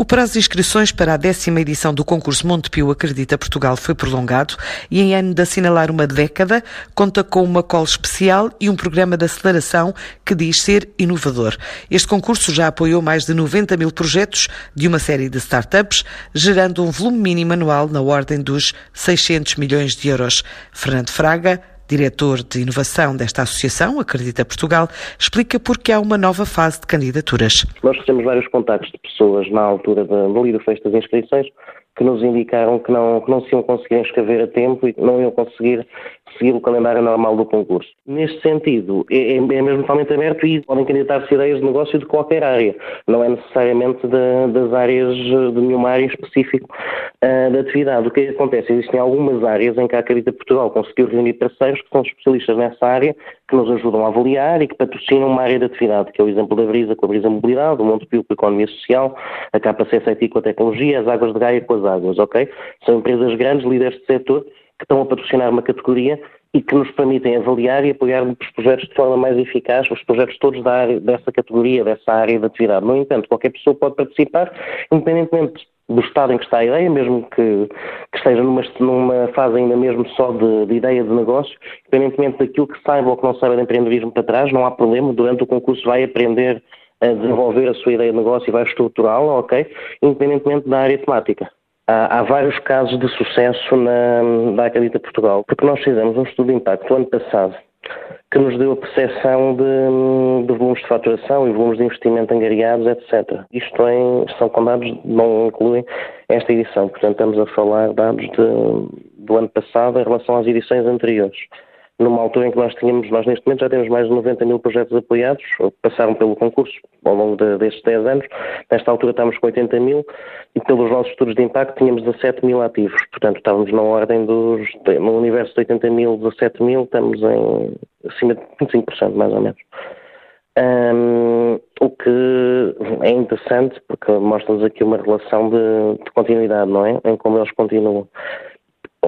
O prazo de inscrições para a décima edição do concurso Montepio Acredita Portugal foi prolongado e, em ano de assinalar uma década, conta com uma call especial e um programa de aceleração que diz ser inovador. Este concurso já apoiou mais de 90 mil projetos de uma série de startups, gerando um volume mínimo anual na ordem dos 600 milhões de euros. Fernando Fraga, diretor de inovação desta associação, Acredita Portugal, explica porque há uma nova fase de candidaturas. Nós recebemos vários contactos de pessoas na altura da, do do fecho das inscrições que nos indicaram que não, que não se iam conseguir inscrever a tempo e que não iam conseguir seguir o calendário normal do concurso. Neste sentido, é, é, é mesmo totalmente aberto e podem candidatar-se ideias de negócio de qualquer área, não é necessariamente de, das áreas, de nenhuma área específica uh, da atividade. O que acontece? Existem algumas áreas em que a Acredita Portugal conseguiu reunir parceiros que são especialistas nessa área, que nos ajudam a avaliar e que patrocinam uma área de atividade, que é o exemplo da Brisa com a Brisa Mobilidade, o Montepio com a Economia Social, a KPC IT com a Tecnologia, as Águas de Gaia com as Águas, ok? São empresas grandes, líderes de setor, que estão a patrocinar uma categoria e que nos permitem avaliar e apoiar os projetos de forma mais eficaz, os projetos todos da área, dessa categoria, dessa área de atividade. No entanto, qualquer pessoa pode participar, independentemente do estado em que está a ideia, mesmo que, que esteja numa, numa, fase ainda mesmo só de, de, ideia de negócio, independentemente daquilo que saiba ou que não saiba de empreendedorismo para trás, não há problema, durante o concurso vai aprender a desenvolver a sua ideia de negócio e vai estruturá-la, ok? Independentemente da área temática. Há, há, vários casos de sucesso na, na Acredita Portugal, porque nós fizemos um estudo de impacto ano passado que nos deu a percepção de, de volumes de faturação e volumes de investimento angariados, etc. Isto em, são com dados, não incluem esta edição, portanto estamos a falar dados de, do ano passado em relação às edições anteriores numa altura em que nós tínhamos, nós neste momento já temos mais de 90 mil projetos apoiados, passaram pelo concurso ao longo de, destes 10 anos, nesta altura estamos com 80 mil e pelos nossos estudos de impacto tínhamos 17 mil ativos, portanto estávamos na ordem dos, no universo de 80 mil, 17 mil, estamos em acima de 25% mais ou menos. Um, o que é interessante porque mostra-nos aqui uma relação de, de continuidade, não é? Em como eles continuam.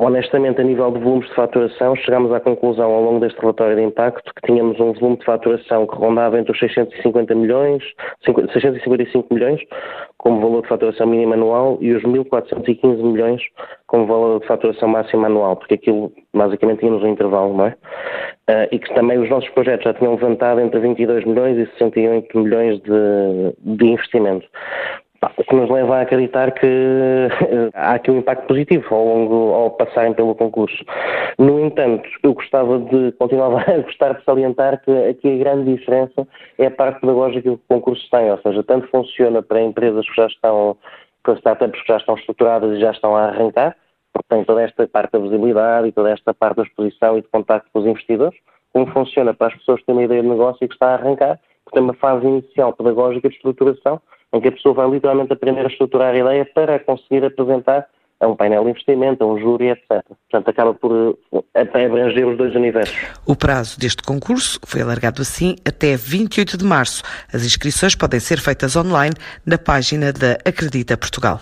Honestamente, a nível de volumes de faturação, chegámos à conclusão ao longo deste relatório de impacto que tínhamos um volume de faturação que rondava entre os 650 milhões, 655 milhões, como valor de faturação mínima anual, e os 1.415 milhões como valor de faturação máxima anual, porque aquilo basicamente tínhamos um intervalo, não é? Uh, e que também os nossos projetos já tinham levantado entre 22 milhões e 68 milhões de, de investimento. O que nos leva a acreditar que eh, há aqui um impacto positivo ao longo, ao passarem pelo concurso. No entanto, eu gostava de, continuar a gostar de salientar que aqui a grande diferença é a parte pedagógica que o concurso tem, ou seja, tanto funciona para empresas que já estão, para startups que já estão estruturadas e já estão a arrancar, porque tem toda esta parte da visibilidade e toda esta parte da exposição e de contacto com os investidores, como funciona para as pessoas que têm uma ideia de negócio e que está a arrancar, porque tem uma fase inicial pedagógica de estruturação em que a pessoa vai literalmente aprender a estruturar a ideia para conseguir apresentar a um painel de investimento, a um júri, etc. Portanto, acaba por até abranger os dois universos. O prazo deste concurso foi alargado assim até 28 de março. As inscrições podem ser feitas online na página da Acredita Portugal.